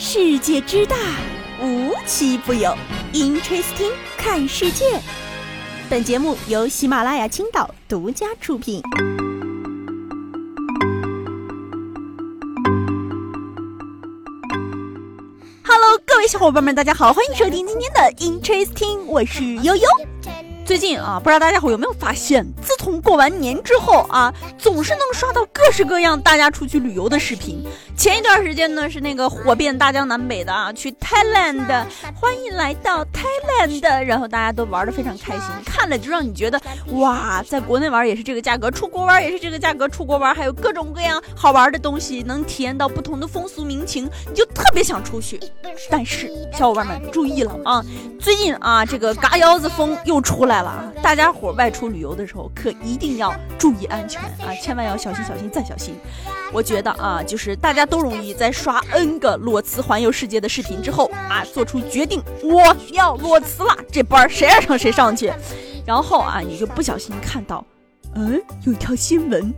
世界之大，无奇不有。Interesting，看世界。本节目由喜马拉雅青岛独家出品。Hello，各位小伙伴们，大家好，欢迎收听今天的 Interesting，我是悠悠。最近啊，不知道大家伙有没有发现，自从过完年之后啊，总是能刷到各式各样大家出去旅游的视频。前一段时间呢，是那个火遍大江南北的啊，去 Thailand，欢迎来到 Thailand，然后大家都玩的非常开心，看了就让你觉得哇，在国内玩也是这个价格，出国玩也是这个价格，出国玩还有各种各样好玩的东西，能体验到不同的风俗民情，你就特别想出去。但是小伙伴们注意了啊，最近啊，这个嘎腰子风又出来。了啊，大家伙外出旅游的时候可一定要注意安全啊，千万要小心小心再小心。我觉得啊，就是大家都容易在刷 N 个裸辞环游世界的视频之后啊，做出决定我要裸辞了，这班谁爱上谁上去。然后啊，你就不小心看到，嗯，有一条新闻，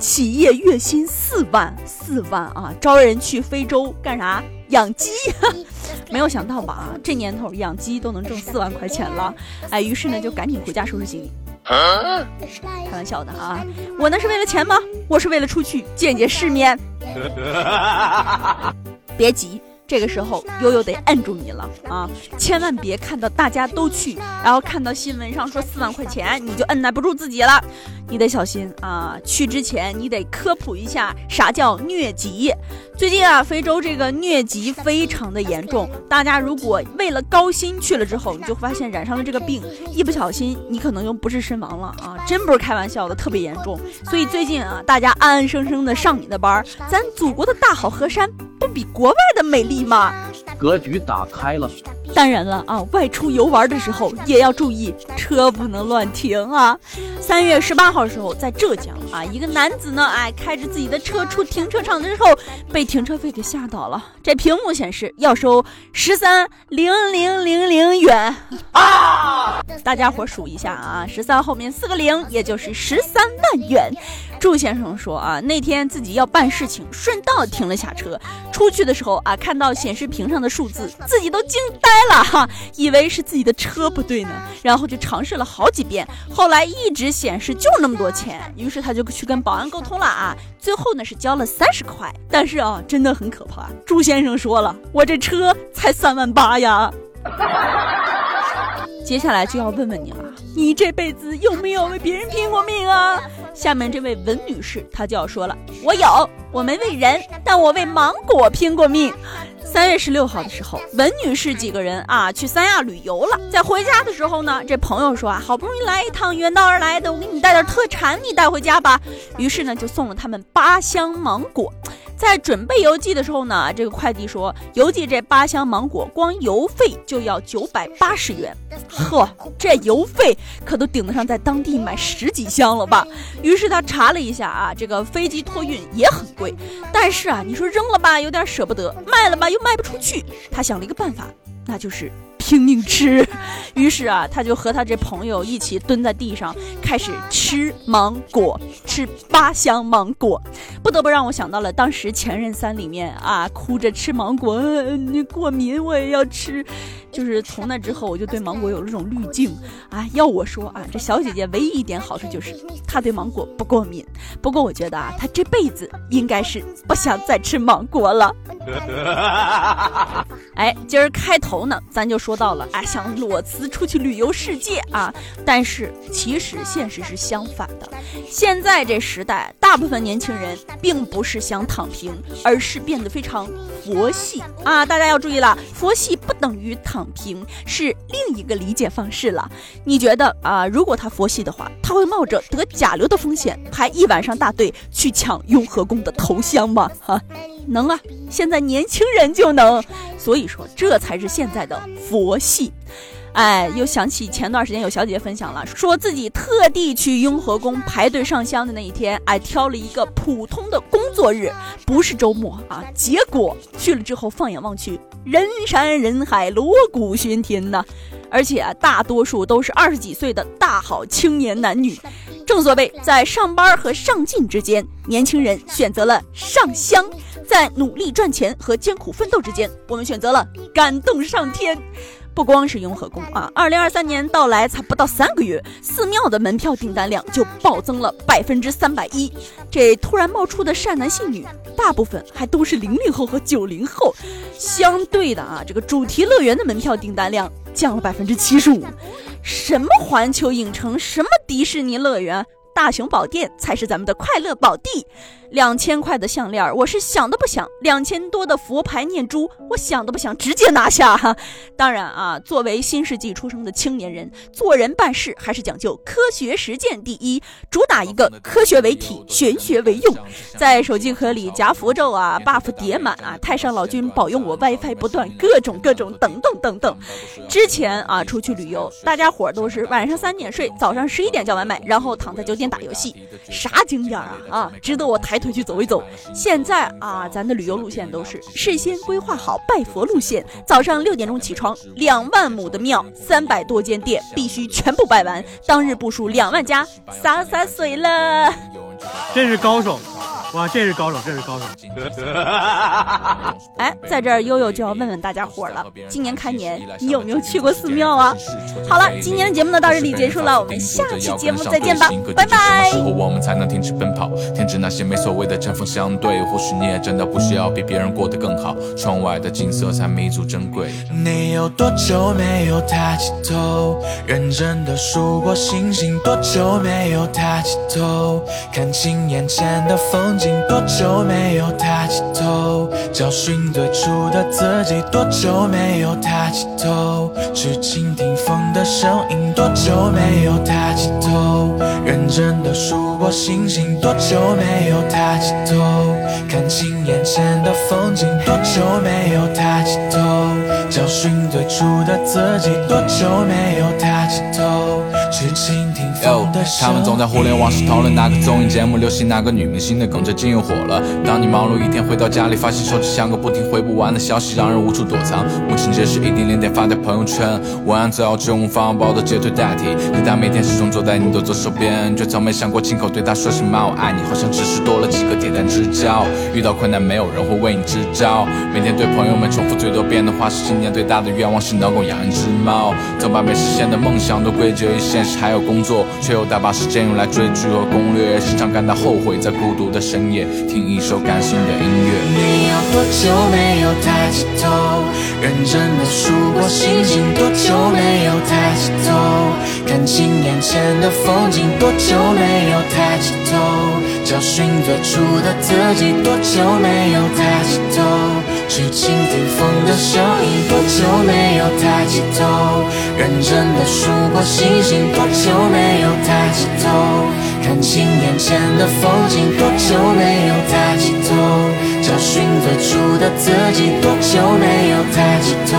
企业月薪四万四万啊，招人去非洲干啥？养鸡。没有想到吧？这年头养鸡都能挣四万块钱了，哎，于是呢就赶紧回家收拾行李。开玩笑的啊，我那是为了钱吗？我是为了出去见见世面。别急。这个时候悠悠得摁住你了啊！千万别看到大家都去，然后看到新闻上说四万块钱，你就摁耐不住自己了。你得小心啊！去之前你得科普一下啥叫疟疾。最近啊，非洲这个疟疾非常的严重。大家如果为了高薪去了之后，你就发现染上了这个病，一不小心你可能就不治身亡了啊！真不是开玩笑的，特别严重。所以最近啊，大家安安生生的上你的班儿，咱祖国的大好河山。不比国外的美丽吗？格局打开了。当然了啊，外出游玩的时候也要注意，车不能乱停啊。三月十八号的时候，在浙江啊，一个男子呢，哎，开着自己的车出停车场的时候，被停车费给吓到了。这屏幕显示要收十三零零零零元啊！大家伙数一下啊，十三后面四个零，也就是十三万元。祝先生说啊，那天自己要办事情，顺道停了下车，出去的时候啊，看到显示屏上的数字，自己都惊呆了哈，以为是自己的车不对呢，然后就尝试了好几遍，后来一直显示就那么多钱，于是他就去跟保安沟通了啊，最后呢是交了三十块，但是啊，真的很可怕。朱先生说了，我这车才三万八呀。接下来就要问问你了，你这辈子有没有为别人拼过命啊？下面这位文女士，她就要说了，我有，我没为人，但我为芒果拼过命。三月十六号的时候，文女士几个人啊去三亚旅游了，在回家的时候呢，这朋友说啊，好不容易来一趟，远道而来的，我给你带点特产，你带回家吧。于是呢，就送了他们八箱芒果。在准备邮寄的时候呢，这个快递说邮寄这八箱芒果，光邮费就要九百八十元。呵，这邮费可都顶得上在当地买十几箱了吧？于是他查了一下啊，这个飞机托运也很贵。但是啊，你说扔了吧，有点舍不得；卖了吧，又卖不出去。他想了一个办法，那就是。拼命吃，于是啊，他就和他这朋友一起蹲在地上，开始吃芒果，吃八箱芒果，不得不让我想到了当时《前任三》里面啊，哭着吃芒果，你过敏我也要吃，就是从那之后我就对芒果有了这种滤镜啊。要我说啊，这小姐姐唯一一点好处就是她对芒果不过敏，不过我觉得啊，她这辈子应该是不想再吃芒果了。哎，今儿开头呢，咱就说到了，啊，想裸辞出去旅游世界啊。但是其实现实是相反的，现在这时代，大部分年轻人并不是想躺平，而是变得非常佛系啊。大家要注意了，佛系不等于躺平，是另一个理解方式了。你觉得啊，如果他佛系的话，他会冒着得甲流的风险排一晚上大队去抢雍和宫的头香吗？哈？能啊，现在年轻人就能，所以说这才是现在的佛系。哎，又想起前段时间有小姐姐分享了，说自己特地去雍和宫排队上香的那一天，哎，挑了一个普通的工作日，不是周末啊。结果去了之后，放眼望去，人山人海，锣鼓喧天呐。而且啊大多数都是二十几岁的大好青年男女。正所谓，在上班和上进之间，年轻人选择了上香；在努力赚钱和艰苦奋斗之间，我们选择了感动上天。不光是雍和宫啊，二零二三年到来才不到三个月，寺庙的门票订单量就暴增了百分之三百一。这突然冒出的善男信女，大部分还都是零零后和九零后。相对的啊，这个主题乐园的门票订单量降了百分之七十五。什么环球影城，什么迪士尼乐园？大雄宝殿才是咱们的快乐宝地，两千块的项链，我是想都不想；两千多的佛牌念珠，我想都不想，直接拿下哈。当然啊，作为新世纪出生的青年人，做人办事还是讲究科学实践第一，主打一个科学为体，玄学为用，在手机壳里夹符咒啊，buff 叠满啊，太上老君保佑我 WiFi 不断，各种各种等等等等。之前啊，出去旅游，大家伙都是晚上三点睡，早上十一点叫外卖，然后躺在酒店。打游戏，啥景点啊啊，值得我抬腿去走一走。现在啊，咱的旅游路线都是事先规划好拜佛路线，早上六点钟起床，两万亩的庙，三百多间店，必须全部拜完。当日步数两万家，洒洒水了。真是高手。哇，这是高手，这是高手！哎，在这儿悠悠就要问问大家伙了，今年开年你有没有去过寺庙啊？好了，今天的节目呢到这里结束了，我们下期节目再见吧，拜拜。我们才能停止奔跑，停止那些没所谓的针锋相对。或许你也真的不需要比别人过得更好，窗外的景色才弥足珍贵。你有多久没有抬起头，认真的数过星星？多久没有抬起头，看清眼前的风？多久没有抬起头，找寻最初的自己？多久没有抬起头，去倾听风的声音？多久没有抬起头，认真的数过星星？多久没有抬起头，看清眼前的风景？多久没有抬起头，找寻最初的自己？多久没有抬起头，去倾听风的声音？他们总在互联网上讨论哪个综艺节目流行，哪个女明星的梗。最近又火了。当你忙碌一天回到家里，发现手机像个不停回不完的消息，让人无处躲藏。母亲节时一点两点发在朋友圈，文案最好用方包的截图代替。可他每天始终坐在你的左手边，却从没想过亲口对他说声妈我爱你，好像只是多了几个点赞之交。遇到困难没有人会为你支招，每天对朋友们重复最多遍的话是年最大的愿望是能够养一只猫。总把没实现的梦想都归结于现实，还有工作，却又大把时间用来追剧和攻略，时常感到后悔在孤独的深夜。听一首感性的音乐。你有多久没有抬起头，认真的数过星星？多久没有抬起头，看清眼前的风景？多久没有抬起头，找寻最初的自己？多久没有抬起头，去倾听风的声音？多久没有抬起头，认真的数过星星？多久没有抬起头？看清眼前的风景，多久没有抬起头，找寻最初的自己？多久没有抬起头，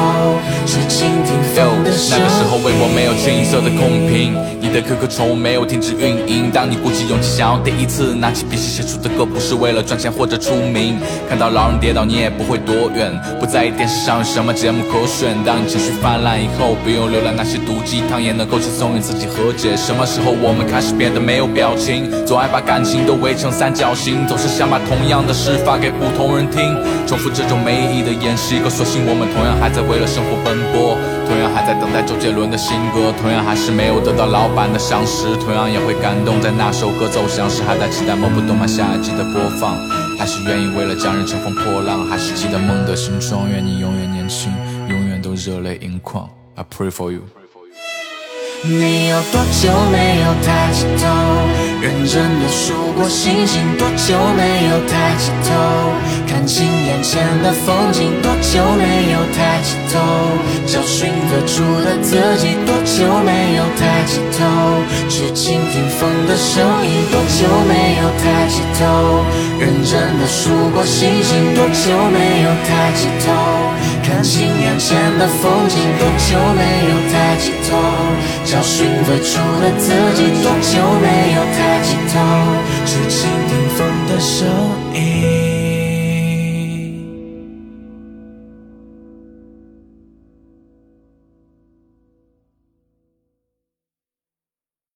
去倾听风的声音？那个时候，微博没有清一色的空屏，你的 QQ 宠物没有停止运营。当你鼓起勇气想要第一次拿起笔写写出的歌，不是为了赚钱或者出名。看到老人跌倒，你也不会躲远，不在意电视上有什么节目可选。当你情绪泛滥以后，不用浏览那些毒鸡汤，也能够轻松与自己和解。什么时候我们开始变得没有表情？总爱把感情都围成三角形，总是想把同样的事发给不同人听，重复这种没意义的演戏。可所幸我们同样还在为了生活奔波，同样还在等待周杰伦的新歌，同样还是没有得到老板的赏识，同样也会感动在那首歌走向时，还在期待某部动漫下一季的播放，还是愿意为了家人乘风破浪，还是记得梦的形状，愿你永远年轻，永远都热泪盈眶。I pray for you。你有多久没有抬起头，认真的数过星星？多久没有抬起头，看清眼前的风景？多久没有抬起头，找寻最初的自己？多久没有抬起头，去倾听风的声音？多久没有抬起头，认真的数过星星？多久没有抬起头，看清眼前的风景？多久没有抬起头？找寻最初的自己，终究没有抬起头，只倾听风的声音。